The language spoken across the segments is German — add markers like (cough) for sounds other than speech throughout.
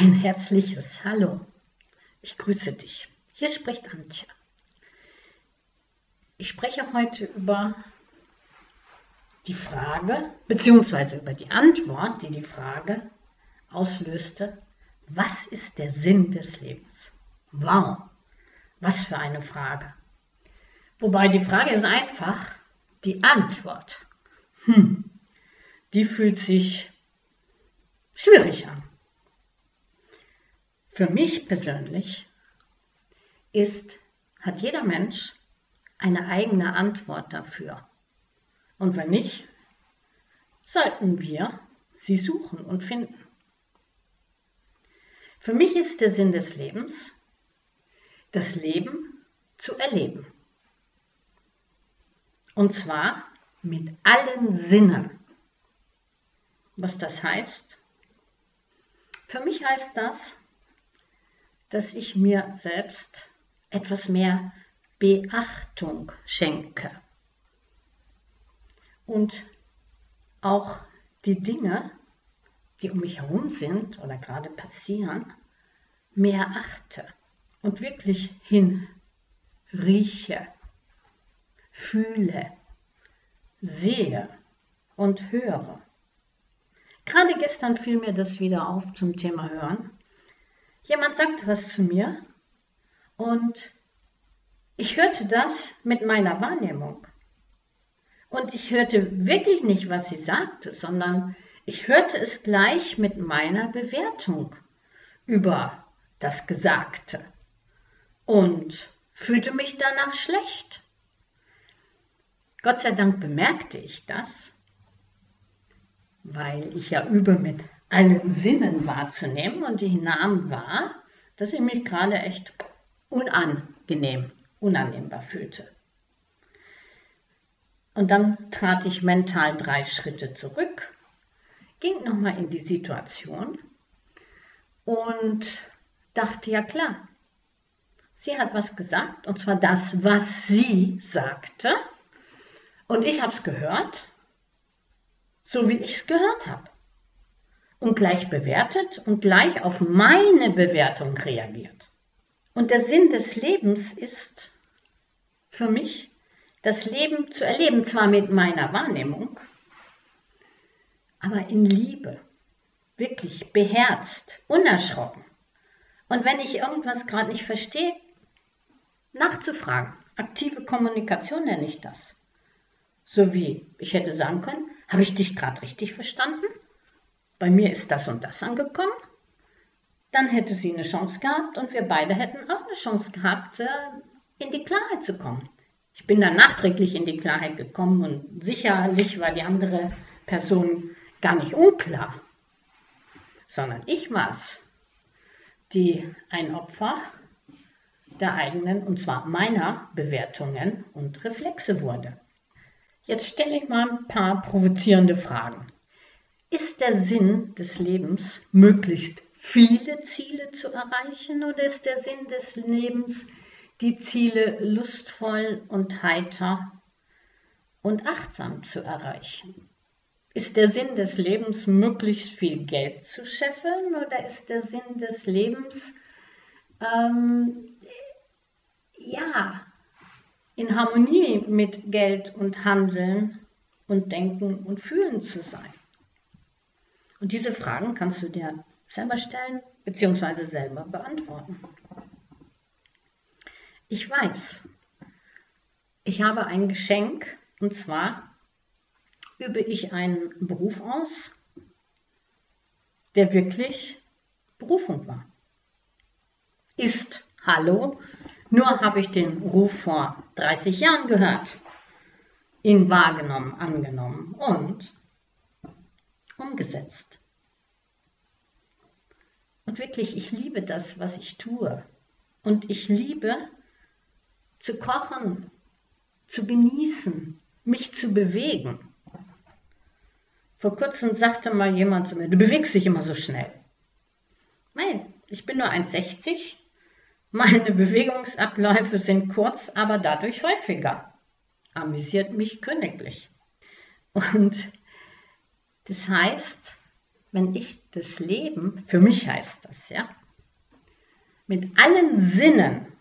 Ein herzliches Hallo. Ich grüße dich. Hier spricht Antje. Ich spreche heute über die Frage, beziehungsweise über die Antwort, die die Frage auslöste, was ist der Sinn des Lebens? Wow, was für eine Frage. Wobei die Frage ist einfach, die Antwort, hm, die fühlt sich schwierig an. Für mich persönlich ist, hat jeder Mensch eine eigene Antwort dafür. Und wenn nicht, sollten wir sie suchen und finden. Für mich ist der Sinn des Lebens, das Leben zu erleben. Und zwar mit allen Sinnen. Was das heißt? Für mich heißt das, dass ich mir selbst etwas mehr Beachtung schenke und auch die Dinge, die um mich herum sind oder gerade passieren, mehr achte und wirklich hin rieche, fühle, sehe und höre. Gerade gestern fiel mir das wieder auf zum Thema Hören. Jemand sagte was zu mir und ich hörte das mit meiner Wahrnehmung. Und ich hörte wirklich nicht, was sie sagte, sondern ich hörte es gleich mit meiner Bewertung über das Gesagte und fühlte mich danach schlecht. Gott sei Dank bemerkte ich das, weil ich ja übe mit allen Sinnen wahrzunehmen und ich nahm wahr, dass ich mich gerade echt unangenehm, unannehmbar fühlte. Und dann trat ich mental drei Schritte zurück, ging nochmal in die Situation und dachte, ja klar, sie hat was gesagt, und zwar das, was sie sagte. Und ich habe es gehört, so wie ich es gehört habe und gleich bewertet und gleich auf meine Bewertung reagiert. Und der Sinn des Lebens ist für mich, das Leben zu erleben, zwar mit meiner Wahrnehmung, aber in Liebe, wirklich beherzt, unerschrocken. Und wenn ich irgendwas gerade nicht verstehe, nachzufragen. Aktive Kommunikation nenne ich das. So wie ich hätte sagen können, habe ich dich gerade richtig verstanden? Bei mir ist das und das angekommen, dann hätte sie eine Chance gehabt und wir beide hätten auch eine Chance gehabt, äh, in die Klarheit zu kommen. Ich bin dann nachträglich in die Klarheit gekommen und sicherlich war die andere Person gar nicht unklar, sondern ich war es, die ein Opfer der eigenen, und zwar meiner Bewertungen und Reflexe wurde. Jetzt stelle ich mal ein paar provozierende Fragen. Ist der Sinn des Lebens, möglichst viele Ziele zu erreichen oder ist der Sinn des Lebens, die Ziele lustvoll und heiter und achtsam zu erreichen? Ist der Sinn des Lebens, möglichst viel Geld zu scheffeln oder ist der Sinn des Lebens, ähm, ja, in Harmonie mit Geld und Handeln und Denken und Fühlen zu sein? Und diese Fragen kannst du dir selber stellen bzw. selber beantworten. Ich weiß, ich habe ein Geschenk und zwar übe ich einen Beruf aus, der wirklich Berufung war. Ist, hallo, nur habe ich den Ruf vor 30 Jahren gehört, ihn wahrgenommen, angenommen und umgesetzt. Und wirklich, ich liebe das, was ich tue. Und ich liebe zu kochen, zu genießen, mich zu bewegen. Vor kurzem sagte mal jemand zu mir, du bewegst dich immer so schnell. Nein, ich bin nur 1,60. Meine (laughs) Bewegungsabläufe sind kurz, aber dadurch häufiger. Amüsiert mich königlich. Und das heißt, wenn ich das Leben, für mich heißt das, ja, mit allen Sinnen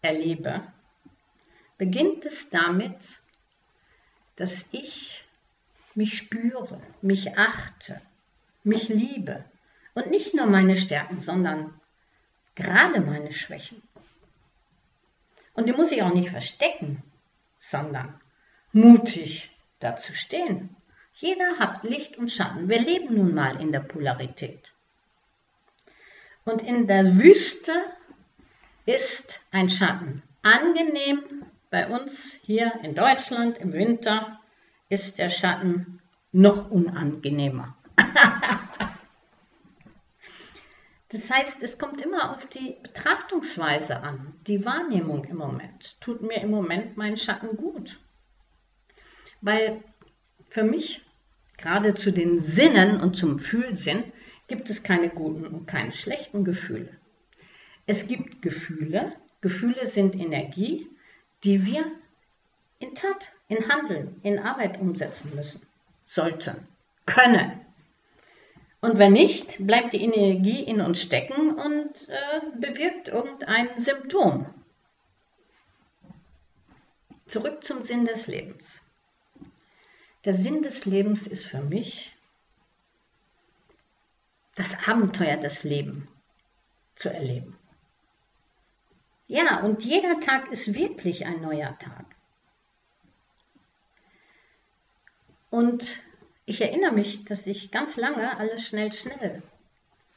erlebe, beginnt es damit, dass ich mich spüre, mich achte, mich liebe und nicht nur meine Stärken, sondern gerade meine Schwächen. Und die muss ich auch nicht verstecken, sondern mutig dazu stehen. Jeder hat Licht und Schatten. Wir leben nun mal in der Polarität. Und in der Wüste ist ein Schatten angenehm. Bei uns hier in Deutschland im Winter ist der Schatten noch unangenehmer. (laughs) das heißt, es kommt immer auf die Betrachtungsweise an, die Wahrnehmung im Moment. Tut mir im Moment mein Schatten gut? Weil für mich, gerade zu den Sinnen und zum Fühlsinn, gibt es keine guten und keine schlechten Gefühle. Es gibt Gefühle. Gefühle sind Energie, die wir in Tat, in Handeln, in Arbeit umsetzen müssen, sollten, können. Und wenn nicht, bleibt die Energie in uns stecken und äh, bewirkt irgendein Symptom. Zurück zum Sinn des Lebens. Der Sinn des Lebens ist für mich, das Abenteuer des Lebens zu erleben. Ja, und jeder Tag ist wirklich ein neuer Tag. Und ich erinnere mich, dass ich ganz lange alles schnell, schnell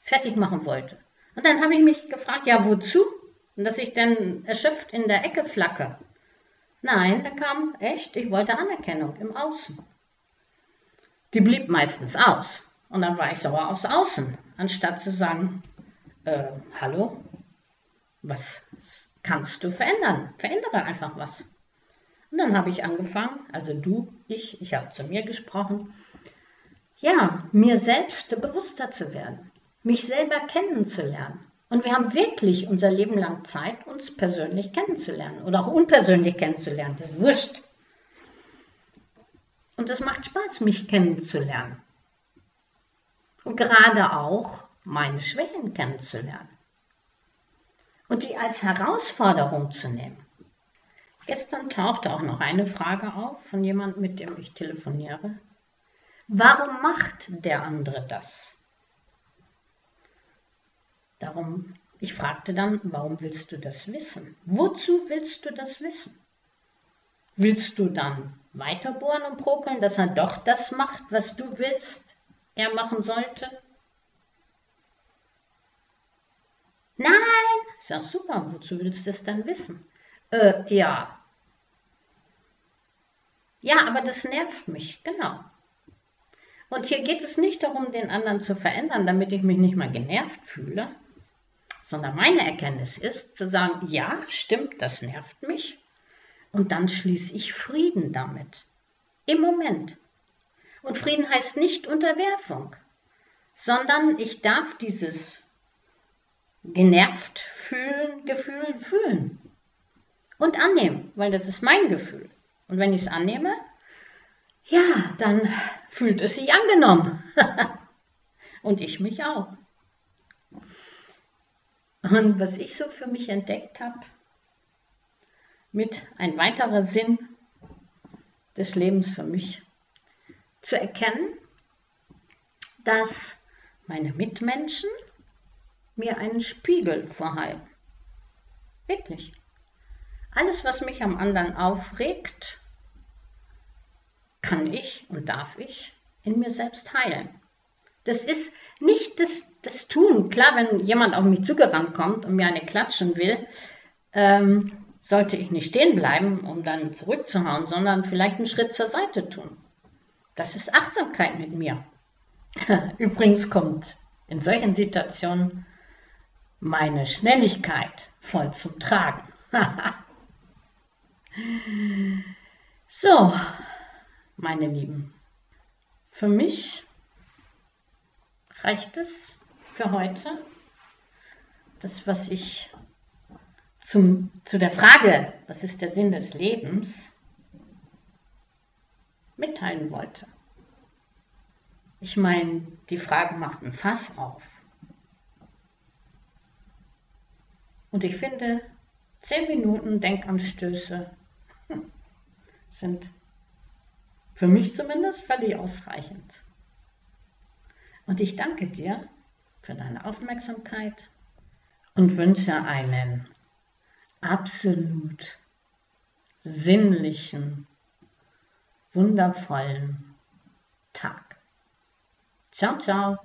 fertig machen wollte. Und dann habe ich mich gefragt, ja, wozu? Und dass ich dann erschöpft in der Ecke flacke. Nein, da kam echt, ich wollte Anerkennung im Außen. Die blieb meistens aus. Und dann war ich sauer aufs Außen, anstatt zu sagen, äh, hallo, was kannst du verändern? Verändere einfach was. Und dann habe ich angefangen, also du, ich, ich habe zu mir gesprochen, ja, mir selbst bewusster zu werden, mich selber kennenzulernen. Und wir haben wirklich unser Leben lang Zeit, uns persönlich kennenzulernen oder auch unpersönlich kennenzulernen. Das ist wurscht. Und es macht Spaß, mich kennenzulernen. Und gerade auch meine Schwächen kennenzulernen. Und die als Herausforderung zu nehmen. Gestern tauchte auch noch eine Frage auf von jemandem, mit dem ich telefoniere. Warum macht der andere das? Darum, ich fragte dann, warum willst du das wissen? Wozu willst du das wissen? Willst du dann weiterbohren und prokeln, dass er doch das macht, was du willst, er machen sollte? Nein, ich sag super, wozu willst du es dann wissen? Äh, ja. Ja, aber das nervt mich, genau. Und hier geht es nicht darum, den anderen zu verändern, damit ich mich nicht mal genervt fühle, sondern meine Erkenntnis ist zu sagen, ja, stimmt, das nervt mich. Und dann schließe ich Frieden damit. Im Moment. Und Frieden heißt nicht Unterwerfung, sondern ich darf dieses genervt fühlen, Gefühl fühlen und annehmen, weil das ist mein Gefühl. Und wenn ich es annehme, ja, dann fühlt es sich angenommen. (laughs) und ich mich auch. Und was ich so für mich entdeckt habe, mit ein weiterer Sinn des Lebens für mich, zu erkennen, dass meine Mitmenschen mir einen Spiegel vorhalten. Wirklich. Alles, was mich am anderen aufregt, kann ich und darf ich in mir selbst heilen. Das ist nicht das, das Tun. Klar, wenn jemand auf mich zugerannt kommt und mir eine klatschen will, ähm, sollte ich nicht stehen bleiben, um dann zurückzuhauen, sondern vielleicht einen Schritt zur Seite tun. Das ist Achtsamkeit mit mir. (laughs) Übrigens kommt in solchen Situationen meine Schnelligkeit voll zum Tragen. (laughs) so, meine Lieben, für mich reicht es für heute. Das, was ich zum, zu der Frage, was ist der Sinn des Lebens, mitteilen wollte. Ich meine, die Frage macht ein Fass auf. Und ich finde, zehn Minuten Denkanstöße sind für mich zumindest völlig ausreichend. Und ich danke dir für deine Aufmerksamkeit und wünsche einen absolut sinnlichen, wundervollen Tag. Ciao, ciao.